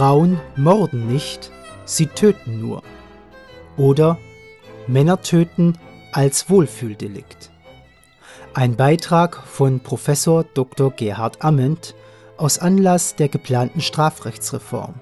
Frauen morden nicht, sie töten nur. Oder Männer töten als Wohlfühldelikt. Ein Beitrag von Professor Dr. Gerhard Amment aus Anlass der geplanten Strafrechtsreform.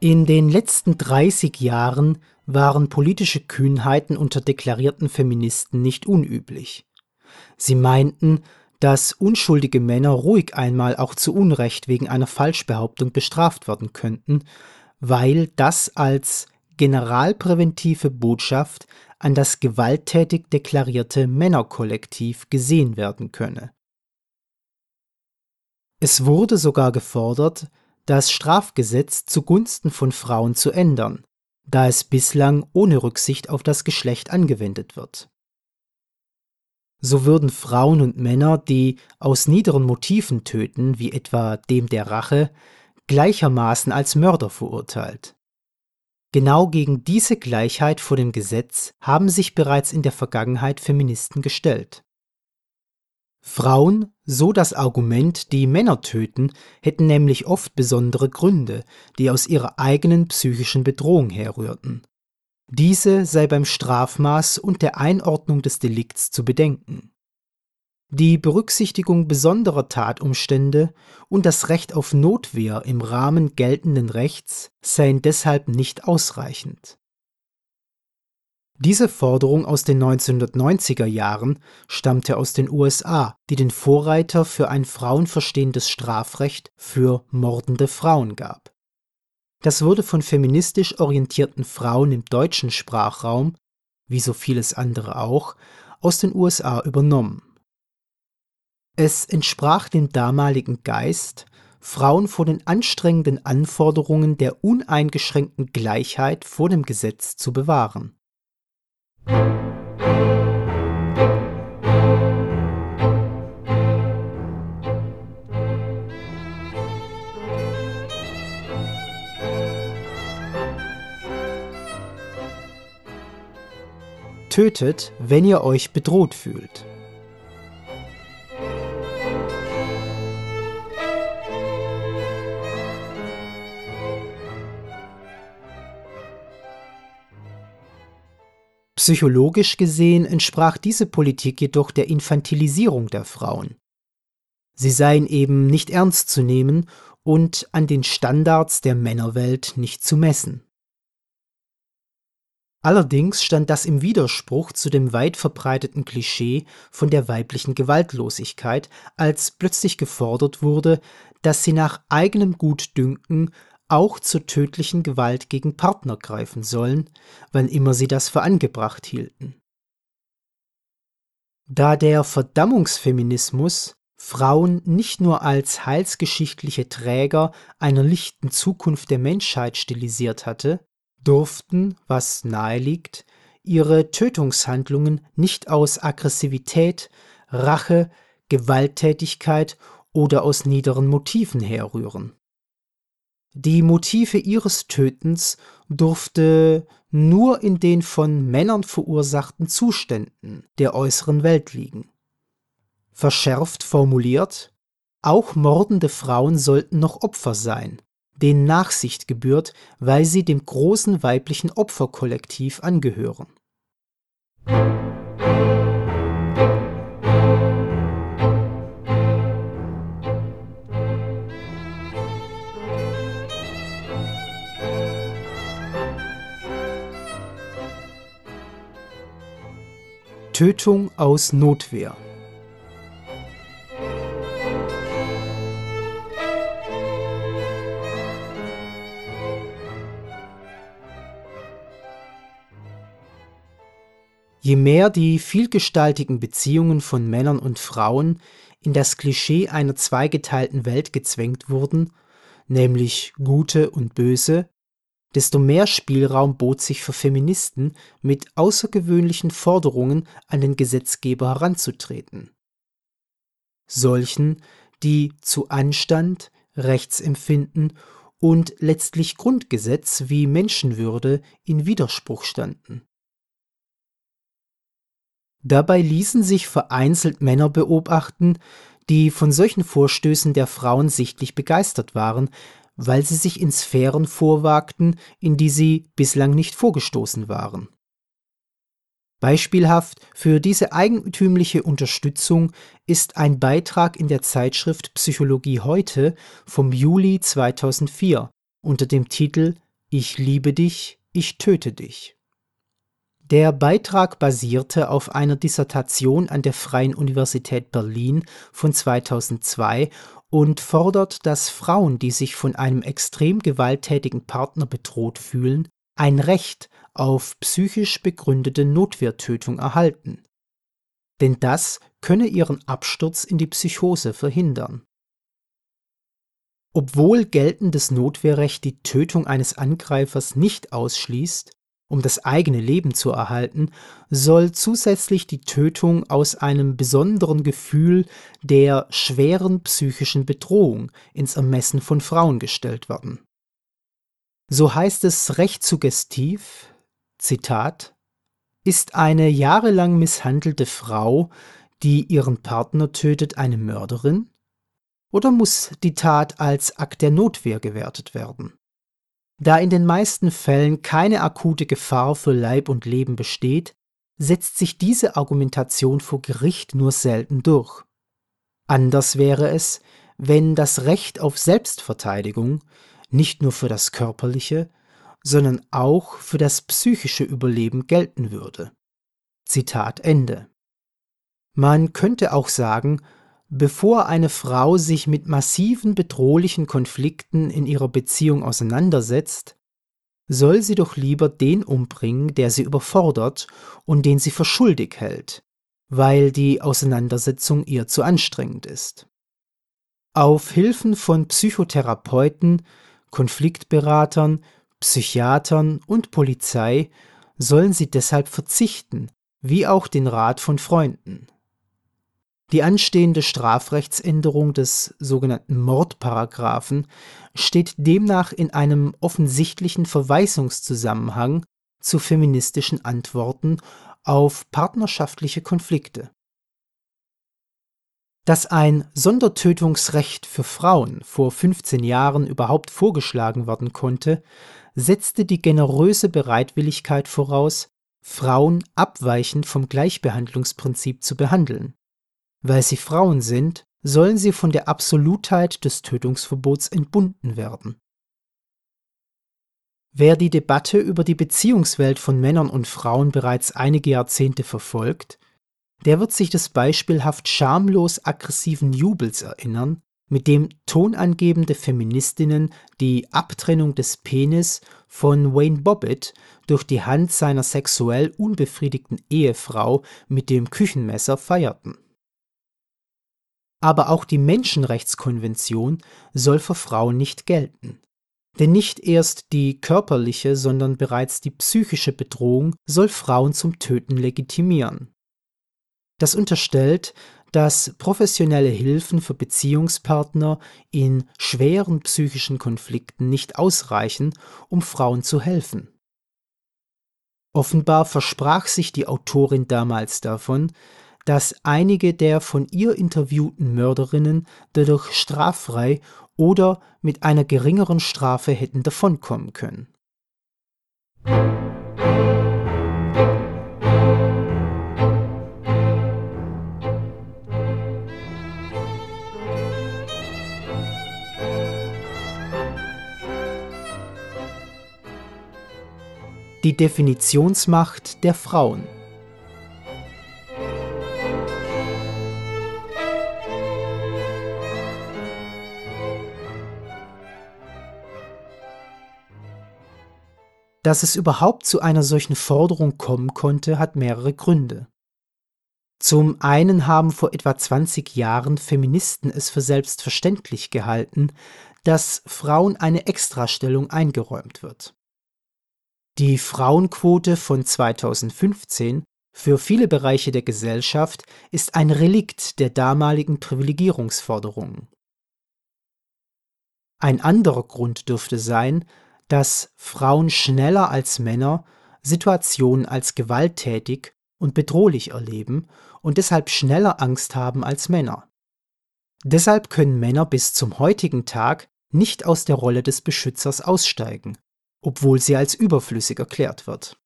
In den letzten 30 Jahren waren politische Kühnheiten unter deklarierten Feministen nicht unüblich. Sie meinten, dass unschuldige Männer ruhig einmal auch zu Unrecht wegen einer Falschbehauptung bestraft werden könnten, weil das als generalpräventive Botschaft an das gewalttätig deklarierte Männerkollektiv gesehen werden könne. Es wurde sogar gefordert, das Strafgesetz zugunsten von Frauen zu ändern, da es bislang ohne Rücksicht auf das Geschlecht angewendet wird. So würden Frauen und Männer, die aus niederen Motiven töten, wie etwa dem der Rache, gleichermaßen als Mörder verurteilt. Genau gegen diese Gleichheit vor dem Gesetz haben sich bereits in der Vergangenheit Feministen gestellt. Frauen, so das Argument, die Männer töten, hätten nämlich oft besondere Gründe, die aus ihrer eigenen psychischen Bedrohung herrührten. Diese sei beim Strafmaß und der Einordnung des Delikts zu bedenken. Die Berücksichtigung besonderer Tatumstände und das Recht auf Notwehr im Rahmen geltenden Rechts seien deshalb nicht ausreichend diese Forderung aus den 1990er Jahren stammte aus den USA, die den Vorreiter für ein frauenverstehendes Strafrecht für mordende Frauen gab. Das wurde von feministisch orientierten Frauen im deutschen Sprachraum, wie so vieles andere auch, aus den USA übernommen. Es entsprach dem damaligen Geist, Frauen vor den anstrengenden Anforderungen der uneingeschränkten Gleichheit vor dem Gesetz zu bewahren Tötet, wenn ihr euch bedroht fühlt. Psychologisch gesehen entsprach diese Politik jedoch der Infantilisierung der Frauen. Sie seien eben nicht ernst zu nehmen und an den Standards der Männerwelt nicht zu messen. Allerdings stand das im Widerspruch zu dem weit verbreiteten Klischee von der weiblichen Gewaltlosigkeit, als plötzlich gefordert wurde, dass sie nach eigenem Gutdünken auch zur tödlichen Gewalt gegen Partner greifen sollen, wann immer sie das für angebracht hielten. Da der Verdammungsfeminismus Frauen nicht nur als heilsgeschichtliche Träger einer lichten Zukunft der Menschheit stilisiert hatte, durften, was naheliegt, ihre Tötungshandlungen nicht aus Aggressivität, Rache, Gewalttätigkeit oder aus niederen Motiven herrühren. Die Motive ihres Tötens durfte nur in den von Männern verursachten Zuständen der äußeren Welt liegen. Verschärft formuliert, auch mordende Frauen sollten noch Opfer sein, denen Nachsicht gebührt, weil sie dem großen weiblichen Opferkollektiv angehören. Tötung aus Notwehr. Je mehr die vielgestaltigen Beziehungen von Männern und Frauen in das Klischee einer zweigeteilten Welt gezwängt wurden, nämlich gute und böse, desto mehr Spielraum bot sich für Feministen, mit außergewöhnlichen Forderungen an den Gesetzgeber heranzutreten. Solchen, die zu Anstand, Rechtsempfinden und letztlich Grundgesetz wie Menschenwürde in Widerspruch standen. Dabei ließen sich vereinzelt Männer beobachten, die von solchen Vorstößen der Frauen sichtlich begeistert waren, weil sie sich in Sphären vorwagten, in die sie bislang nicht vorgestoßen waren. Beispielhaft für diese eigentümliche Unterstützung ist ein Beitrag in der Zeitschrift Psychologie heute vom Juli 2004 unter dem Titel Ich liebe dich, ich töte dich. Der Beitrag basierte auf einer Dissertation an der Freien Universität Berlin von 2002 und fordert, dass Frauen, die sich von einem extrem gewalttätigen Partner bedroht fühlen, ein Recht auf psychisch begründete Notwehrtötung erhalten. Denn das könne ihren Absturz in die Psychose verhindern. Obwohl geltendes Notwehrrecht die Tötung eines Angreifers nicht ausschließt, um das eigene Leben zu erhalten, soll zusätzlich die Tötung aus einem besonderen Gefühl der schweren psychischen Bedrohung ins Ermessen von Frauen gestellt werden. So heißt es recht suggestiv, Zitat, ist eine jahrelang misshandelte Frau, die ihren Partner tötet, eine Mörderin? Oder muss die Tat als Akt der Notwehr gewertet werden? Da in den meisten Fällen keine akute Gefahr für Leib und Leben besteht, setzt sich diese Argumentation vor Gericht nur selten durch. Anders wäre es, wenn das Recht auf Selbstverteidigung nicht nur für das körperliche, sondern auch für das psychische Überleben gelten würde. Zitat Ende. Man könnte auch sagen, Bevor eine Frau sich mit massiven bedrohlichen Konflikten in ihrer Beziehung auseinandersetzt, soll sie doch lieber den umbringen, der sie überfordert und den sie für schuldig hält, weil die Auseinandersetzung ihr zu anstrengend ist. Auf Hilfen von Psychotherapeuten, Konfliktberatern, Psychiatern und Polizei sollen sie deshalb verzichten, wie auch den Rat von Freunden. Die anstehende Strafrechtsänderung des sogenannten Mordparagraphen steht demnach in einem offensichtlichen Verweisungszusammenhang zu feministischen Antworten auf partnerschaftliche Konflikte. Dass ein Sondertötungsrecht für Frauen vor 15 Jahren überhaupt vorgeschlagen werden konnte, setzte die generöse Bereitwilligkeit voraus, Frauen abweichend vom Gleichbehandlungsprinzip zu behandeln weil sie Frauen sind, sollen sie von der Absolutheit des Tötungsverbots entbunden werden. Wer die Debatte über die Beziehungswelt von Männern und Frauen bereits einige Jahrzehnte verfolgt, der wird sich des beispielhaft schamlos aggressiven Jubels erinnern, mit dem tonangebende Feministinnen die Abtrennung des Penis von Wayne Bobbitt durch die Hand seiner sexuell unbefriedigten Ehefrau mit dem Küchenmesser feierten. Aber auch die Menschenrechtskonvention soll für Frauen nicht gelten. Denn nicht erst die körperliche, sondern bereits die psychische Bedrohung soll Frauen zum Töten legitimieren. Das unterstellt, dass professionelle Hilfen für Beziehungspartner in schweren psychischen Konflikten nicht ausreichen, um Frauen zu helfen. Offenbar versprach sich die Autorin damals davon, dass einige der von ihr interviewten Mörderinnen dadurch straffrei oder mit einer geringeren Strafe hätten davonkommen können. Die Definitionsmacht der Frauen Dass es überhaupt zu einer solchen Forderung kommen konnte, hat mehrere Gründe. Zum einen haben vor etwa 20 Jahren Feministen es für selbstverständlich gehalten, dass Frauen eine Extrastellung eingeräumt wird. Die Frauenquote von 2015 für viele Bereiche der Gesellschaft ist ein Relikt der damaligen Privilegierungsforderungen. Ein anderer Grund dürfte sein, dass Frauen schneller als Männer Situationen als gewalttätig und bedrohlich erleben und deshalb schneller Angst haben als Männer. Deshalb können Männer bis zum heutigen Tag nicht aus der Rolle des Beschützers aussteigen, obwohl sie als überflüssig erklärt wird.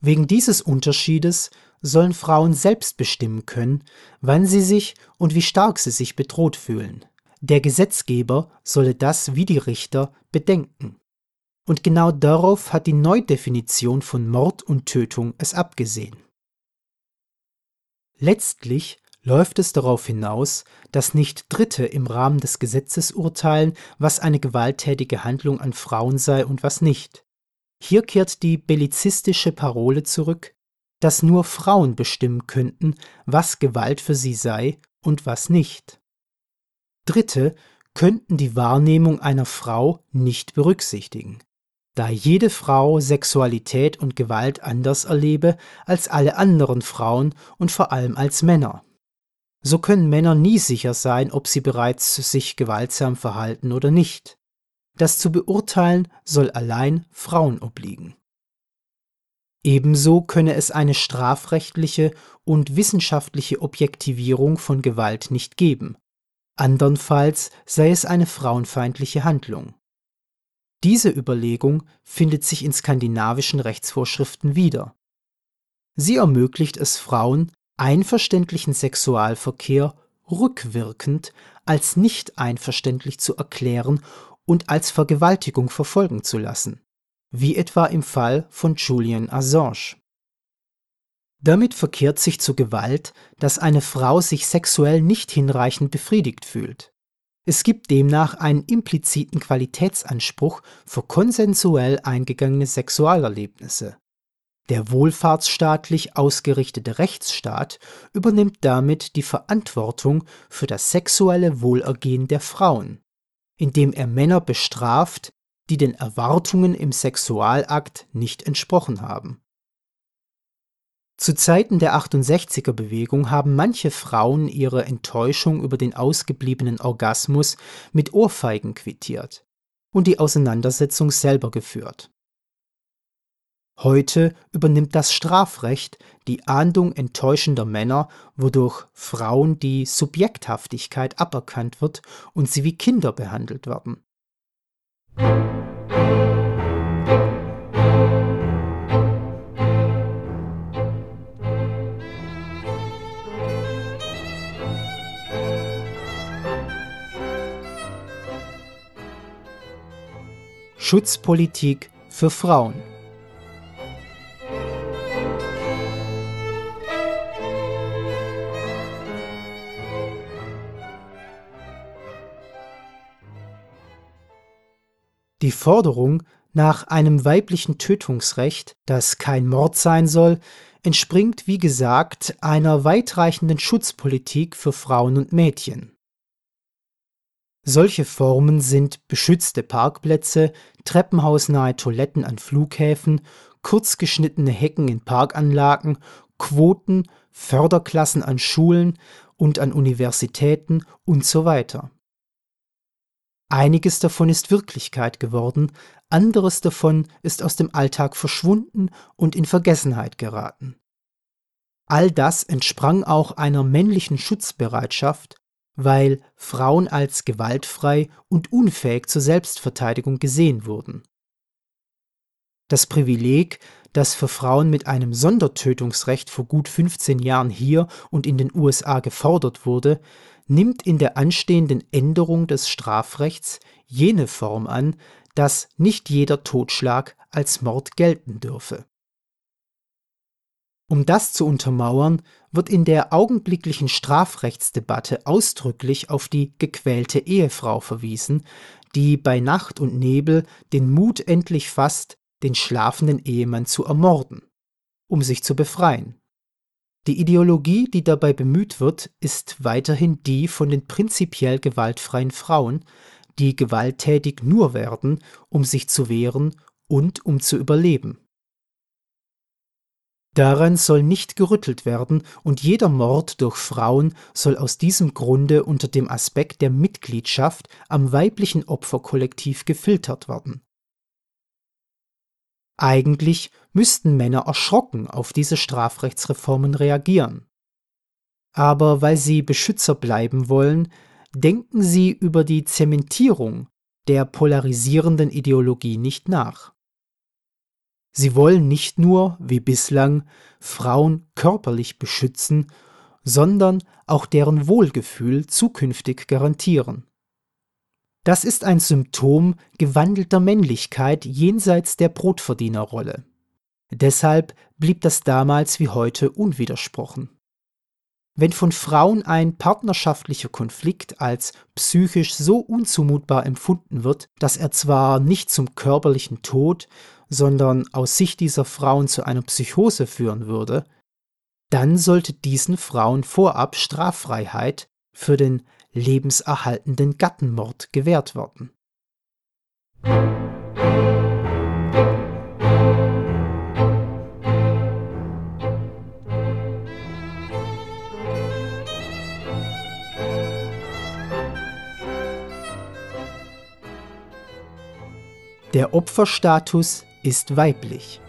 Wegen dieses Unterschiedes sollen Frauen selbst bestimmen können, wann sie sich und wie stark sie sich bedroht fühlen. Der Gesetzgeber solle das wie die Richter bedenken. Und genau darauf hat die Neudefinition von Mord und Tötung es abgesehen. Letztlich läuft es darauf hinaus, dass nicht Dritte im Rahmen des Gesetzes urteilen, was eine gewalttätige Handlung an Frauen sei und was nicht. Hier kehrt die bellizistische Parole zurück, dass nur Frauen bestimmen könnten, was Gewalt für sie sei und was nicht. Dritte könnten die Wahrnehmung einer Frau nicht berücksichtigen, da jede Frau Sexualität und Gewalt anders erlebe als alle anderen Frauen und vor allem als Männer. So können Männer nie sicher sein, ob sie bereits sich gewaltsam verhalten oder nicht. Das zu beurteilen soll allein Frauen obliegen. Ebenso könne es eine strafrechtliche und wissenschaftliche Objektivierung von Gewalt nicht geben, andernfalls sei es eine frauenfeindliche Handlung. Diese Überlegung findet sich in skandinavischen Rechtsvorschriften wieder. Sie ermöglicht es Frauen, einverständlichen Sexualverkehr rückwirkend als nicht einverständlich zu erklären und als Vergewaltigung verfolgen zu lassen, wie etwa im Fall von Julian Assange. Damit verkehrt sich zu Gewalt, dass eine Frau sich sexuell nicht hinreichend befriedigt fühlt. Es gibt demnach einen impliziten Qualitätsanspruch für konsensuell eingegangene Sexualerlebnisse. Der wohlfahrtsstaatlich ausgerichtete Rechtsstaat übernimmt damit die Verantwortung für das sexuelle Wohlergehen der Frauen, indem er Männer bestraft, die den Erwartungen im Sexualakt nicht entsprochen haben. Zu Zeiten der 68er-Bewegung haben manche Frauen ihre Enttäuschung über den ausgebliebenen Orgasmus mit Ohrfeigen quittiert und die Auseinandersetzung selber geführt. Heute übernimmt das Strafrecht die Ahndung enttäuschender Männer, wodurch Frauen die Subjekthaftigkeit aberkannt wird und sie wie Kinder behandelt werden. Schutzpolitik für Frauen. Die Forderung nach einem weiblichen Tötungsrecht, das kein Mord sein soll, entspringt, wie gesagt, einer weitreichenden Schutzpolitik für Frauen und Mädchen. Solche Formen sind beschützte Parkplätze, treppenhausnahe Toiletten an Flughäfen, kurzgeschnittene Hecken in Parkanlagen, Quoten, Förderklassen an Schulen und an Universitäten und so weiter. Einiges davon ist Wirklichkeit geworden, anderes davon ist aus dem Alltag verschwunden und in Vergessenheit geraten. All das entsprang auch einer männlichen Schutzbereitschaft, weil Frauen als gewaltfrei und unfähig zur Selbstverteidigung gesehen wurden. Das Privileg, das für Frauen mit einem Sondertötungsrecht vor gut 15 Jahren hier und in den USA gefordert wurde, nimmt in der anstehenden Änderung des Strafrechts jene Form an, dass nicht jeder Totschlag als Mord gelten dürfe. Um das zu untermauern, wird in der augenblicklichen Strafrechtsdebatte ausdrücklich auf die gequälte Ehefrau verwiesen, die bei Nacht und Nebel den Mut endlich fasst, den schlafenden Ehemann zu ermorden, um sich zu befreien. Die Ideologie, die dabei bemüht wird, ist weiterhin die von den prinzipiell gewaltfreien Frauen, die gewalttätig nur werden, um sich zu wehren und um zu überleben. Daran soll nicht gerüttelt werden, und jeder Mord durch Frauen soll aus diesem Grunde unter dem Aspekt der Mitgliedschaft am weiblichen Opferkollektiv gefiltert werden. Eigentlich müssten Männer erschrocken auf diese Strafrechtsreformen reagieren. Aber weil sie Beschützer bleiben wollen, denken sie über die Zementierung der polarisierenden Ideologie nicht nach. Sie wollen nicht nur, wie bislang, Frauen körperlich beschützen, sondern auch deren Wohlgefühl zukünftig garantieren. Das ist ein Symptom gewandelter Männlichkeit jenseits der Brotverdienerrolle. Deshalb blieb das damals wie heute unwidersprochen. Wenn von Frauen ein partnerschaftlicher Konflikt als psychisch so unzumutbar empfunden wird, dass er zwar nicht zum körperlichen Tod, sondern aus Sicht dieser Frauen zu einer Psychose führen würde, dann sollte diesen Frauen vorab Straffreiheit für den lebenserhaltenden Gattenmord gewährt werden. Der Opferstatus ist weiblich.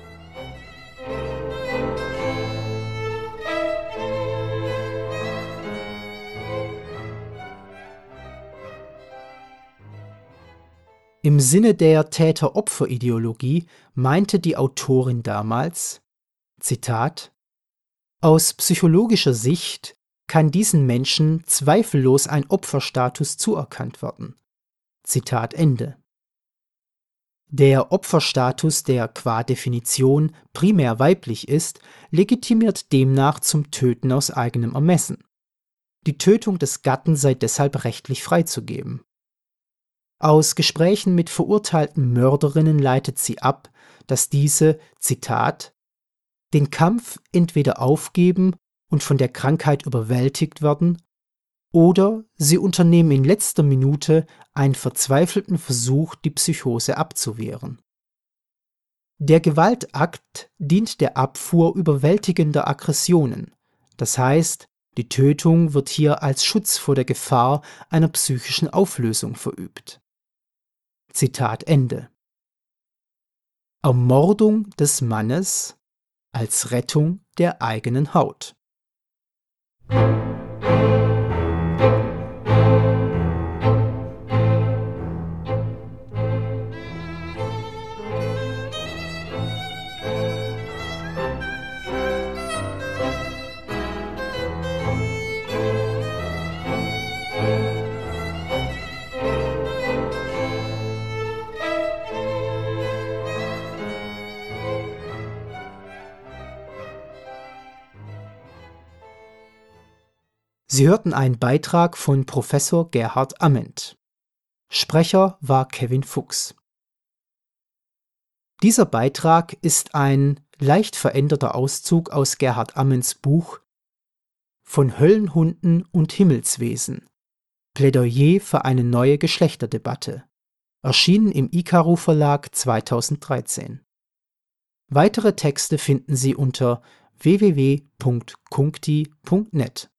Im Sinne der Täter-Opfer-Ideologie meinte die Autorin damals, Zitat, aus psychologischer Sicht kann diesen Menschen zweifellos ein Opferstatus zuerkannt werden. Zitat Ende. Der Opferstatus, der qua Definition primär weiblich ist, legitimiert demnach zum Töten aus eigenem Ermessen. Die Tötung des Gatten sei deshalb rechtlich freizugeben. Aus Gesprächen mit verurteilten Mörderinnen leitet sie ab, dass diese, Zitat, den Kampf entweder aufgeben und von der Krankheit überwältigt werden oder sie unternehmen in letzter Minute einen verzweifelten Versuch, die Psychose abzuwehren. Der Gewaltakt dient der Abfuhr überwältigender Aggressionen, das heißt, die Tötung wird hier als Schutz vor der Gefahr einer psychischen Auflösung verübt. Zitat Ende. Ermordung des Mannes als Rettung der eigenen Haut. Sie hörten einen Beitrag von Professor Gerhard Amend. Sprecher war Kevin Fuchs. Dieser Beitrag ist ein leicht veränderter Auszug aus Gerhard Ammens Buch Von Höllenhunden und Himmelswesen Plädoyer für eine neue Geschlechterdebatte, erschienen im Ikaru Verlag 2013. Weitere Texte finden Sie unter www.kunkti.net.